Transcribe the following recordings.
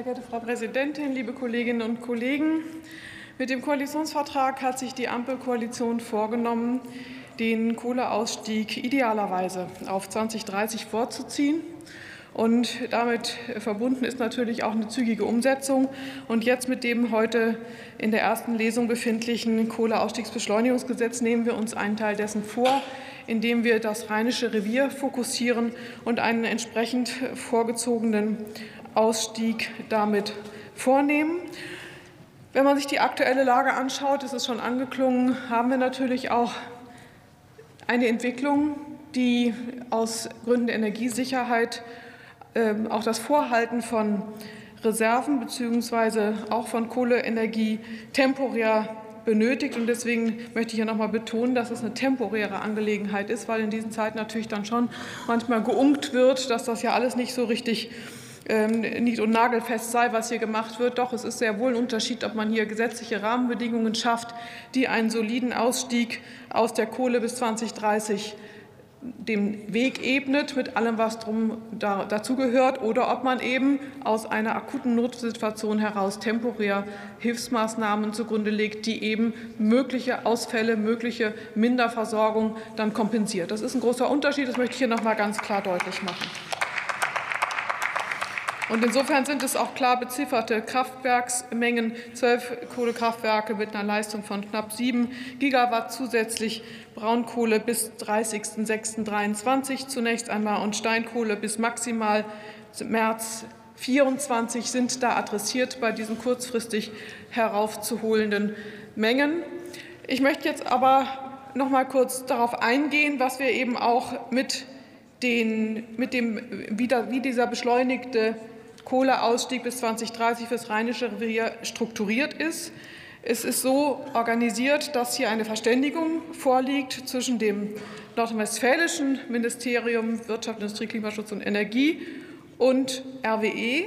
Sehr geehrte Frau Präsidentin, liebe Kolleginnen und Kollegen! Mit dem Koalitionsvertrag hat sich die Ampelkoalition vorgenommen, den Kohleausstieg idealerweise auf 2030 vorzuziehen. Und damit verbunden ist natürlich auch eine zügige Umsetzung. Und jetzt mit dem heute in der ersten Lesung befindlichen Kohleausstiegsbeschleunigungsgesetz nehmen wir uns einen Teil dessen vor, indem wir das Rheinische Revier fokussieren und einen entsprechend vorgezogenen Ausstieg damit vornehmen. Wenn man sich die aktuelle Lage anschaut, ist es schon angeklungen, haben wir natürlich auch eine Entwicklung, die aus Gründen der Energiesicherheit ähm, auch das Vorhalten von Reserven bzw. auch von Kohleenergie temporär benötigt. Und deswegen möchte ich ja noch mal betonen, dass es eine temporäre Angelegenheit ist, weil in diesen Zeiten natürlich dann schon manchmal geunkt wird, dass das ja alles nicht so richtig nicht und nagelfest sei, was hier gemacht wird. Doch es ist sehr wohl ein Unterschied, ob man hier gesetzliche Rahmenbedingungen schafft, die einen soliden Ausstieg aus der Kohle bis 2030 den Weg ebnet mit allem, was drum da, dazugehört, oder ob man eben aus einer akuten Notsituation heraus temporär Hilfsmaßnahmen zugrunde legt, die eben mögliche Ausfälle, mögliche Minderversorgung dann kompensiert. Das ist ein großer Unterschied. Das möchte ich hier noch mal ganz klar deutlich machen. Und insofern sind es auch klar bezifferte Kraftwerksmengen, zwölf Kohlekraftwerke mit einer Leistung von knapp sieben Gigawatt zusätzlich Braunkohle bis 30.06.23 zunächst einmal und Steinkohle bis maximal März 24 sind da adressiert bei diesen kurzfristig heraufzuholenden Mengen. Ich möchte jetzt aber noch mal kurz darauf eingehen, was wir eben auch mit, den, mit dem, wie, da, wie dieser beschleunigte Kohleausstieg bis 2030 für das Rheinische Revier strukturiert ist. Es ist so organisiert, dass hier eine Verständigung vorliegt zwischen dem nordrhein-westfälischen Ministerium Wirtschaft, Industrie, Klimaschutz und Energie und RWE.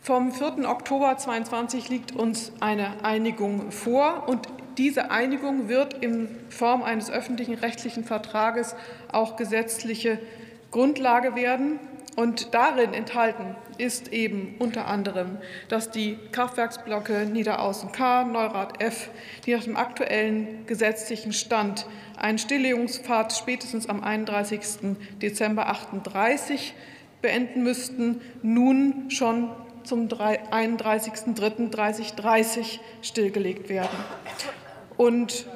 Vom 4. Oktober 2022 liegt uns eine Einigung vor, und diese Einigung wird in Form eines öffentlichen rechtlichen Vertrages auch gesetzliche Grundlage werden. Und darin enthalten ist eben unter anderem, dass die Kraftwerksblöcke Niederaußen K, Neurath F, die nach dem aktuellen gesetzlichen Stand einen Stilllegungspfad spätestens am 31. Dezember 38 beenden müssten, nun schon zum 31.03.2030 stillgelegt werden. Und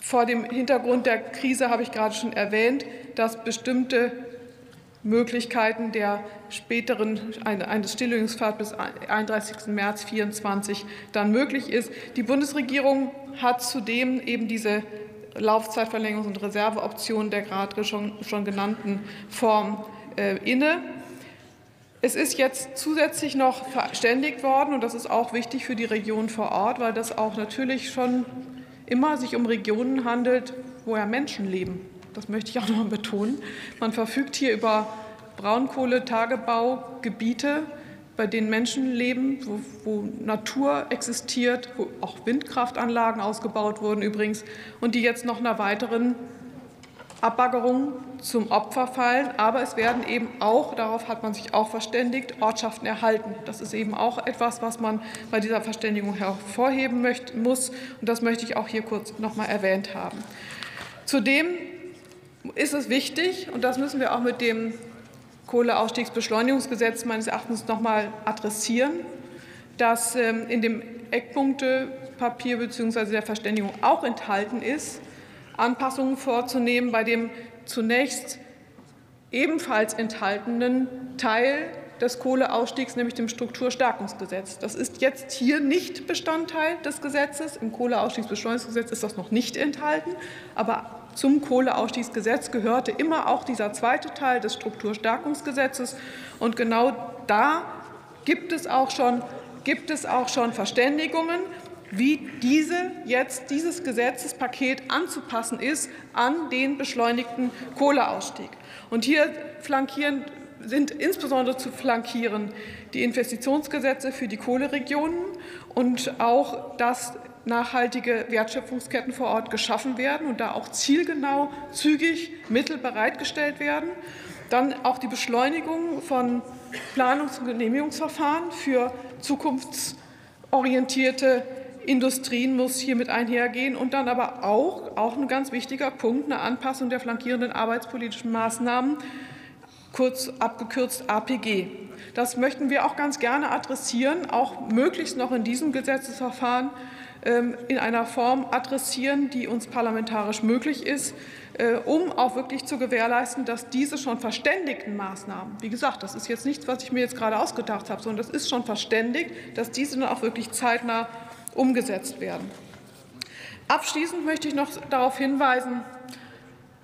vor dem Hintergrund der Krise habe ich gerade schon erwähnt, dass bestimmte Möglichkeiten der späteren eines Stilllegungspfad bis 31. März 2024 dann möglich ist. Die Bundesregierung hat zudem eben diese Laufzeitverlängerungs- und Reserveoption der gerade schon, schon genannten Form äh, inne. Es ist jetzt zusätzlich noch verständigt worden, und das ist auch wichtig für die Region vor Ort, weil das auch natürlich schon immer sich um Regionen handelt, wo ja Menschen leben. Das möchte ich auch noch mal betonen. Man verfügt hier über Braunkohletagebaugebiete, bei denen Menschen leben, wo, wo, Natur existiert, wo auch Windkraftanlagen ausgebaut wurden übrigens und die jetzt noch einer weiteren Abbaggerung zum Opfer fallen. Aber es werden eben auch, darauf hat man sich auch verständigt, Ortschaften erhalten. Das ist eben auch etwas, was man bei dieser Verständigung hervorheben möchte, muss. Und das möchte ich auch hier kurz noch mal erwähnt haben. Zudem ist es wichtig, und das müssen wir auch mit dem Kohleausstiegsbeschleunigungsgesetz meines Erachtens noch mal adressieren, dass ähm, in dem Eckpunktepapier bzw. der Verständigung auch enthalten ist, Anpassungen vorzunehmen bei dem zunächst ebenfalls enthaltenen Teil des Kohleausstiegs, nämlich dem Strukturstärkungsgesetz. Das ist jetzt hier nicht Bestandteil des Gesetzes. Im Kohleausstiegsbeschleunigungsgesetz ist das noch nicht enthalten. Aber zum Kohleausstiegsgesetz gehörte immer auch dieser zweite Teil des Strukturstärkungsgesetzes. Und genau da gibt es auch schon, gibt es auch schon Verständigungen, wie diese jetzt dieses Gesetzespaket anzupassen ist an den beschleunigten Kohleausstieg. Und hier flankieren sind insbesondere zu flankieren die Investitionsgesetze für die Kohleregionen und auch das nachhaltige Wertschöpfungsketten vor Ort geschaffen werden und da auch zielgenau, zügig Mittel bereitgestellt werden. Dann auch die Beschleunigung von Planungs- und Genehmigungsverfahren für zukunftsorientierte Industrien muss hier mit einhergehen und dann aber auch, auch ein ganz wichtiger Punkt, eine Anpassung der flankierenden arbeitspolitischen Maßnahmen, kurz abgekürzt APG. Das möchten wir auch ganz gerne adressieren, auch möglichst noch in diesem Gesetzesverfahren ähm, in einer Form adressieren, die uns parlamentarisch möglich ist, äh, um auch wirklich zu gewährleisten, dass diese schon verständigten Maßnahmen, wie gesagt, das ist jetzt nichts, was ich mir jetzt gerade ausgedacht habe, sondern das ist schon verständigt, dass diese dann auch wirklich zeitnah umgesetzt werden. Abschließend möchte ich noch darauf hinweisen,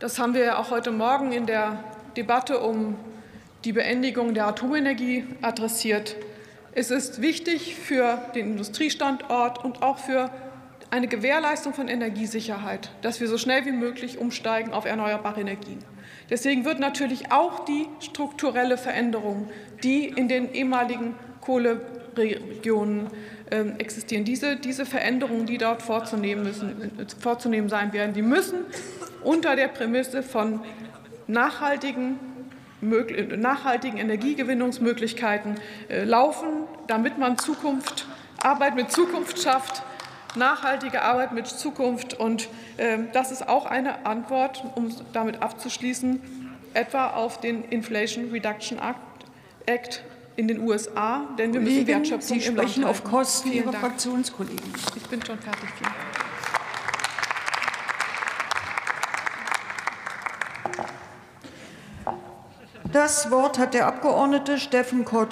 das haben wir ja auch heute Morgen in der Debatte um die Beendigung der Atomenergie adressiert. Es ist wichtig für den Industriestandort und auch für eine Gewährleistung von Energiesicherheit, dass wir so schnell wie möglich umsteigen auf erneuerbare Energien. Deswegen wird natürlich auch die strukturelle Veränderung, die in den ehemaligen Kohleregionen äh, existieren, diese, diese Veränderungen, die dort vorzunehmen, müssen, vorzunehmen sein werden, die müssen unter der Prämisse von nachhaltigen nachhaltigen Energiegewinnungsmöglichkeiten äh, laufen, damit man Zukunft, Arbeit mit Zukunft schafft, nachhaltige Arbeit mit Zukunft. Und ähm, das ist auch eine Antwort, um damit abzuschließen, etwa auf den Inflation Reduction Act in den USA, denn wir müssen Wertschöpfung Sie im Land sprechen auf. Kosten Ihrer. Fraktionskollegen. Ich bin schon fertig. Vielen Dank. Das Wort hat der Abgeordnete Steffen Kott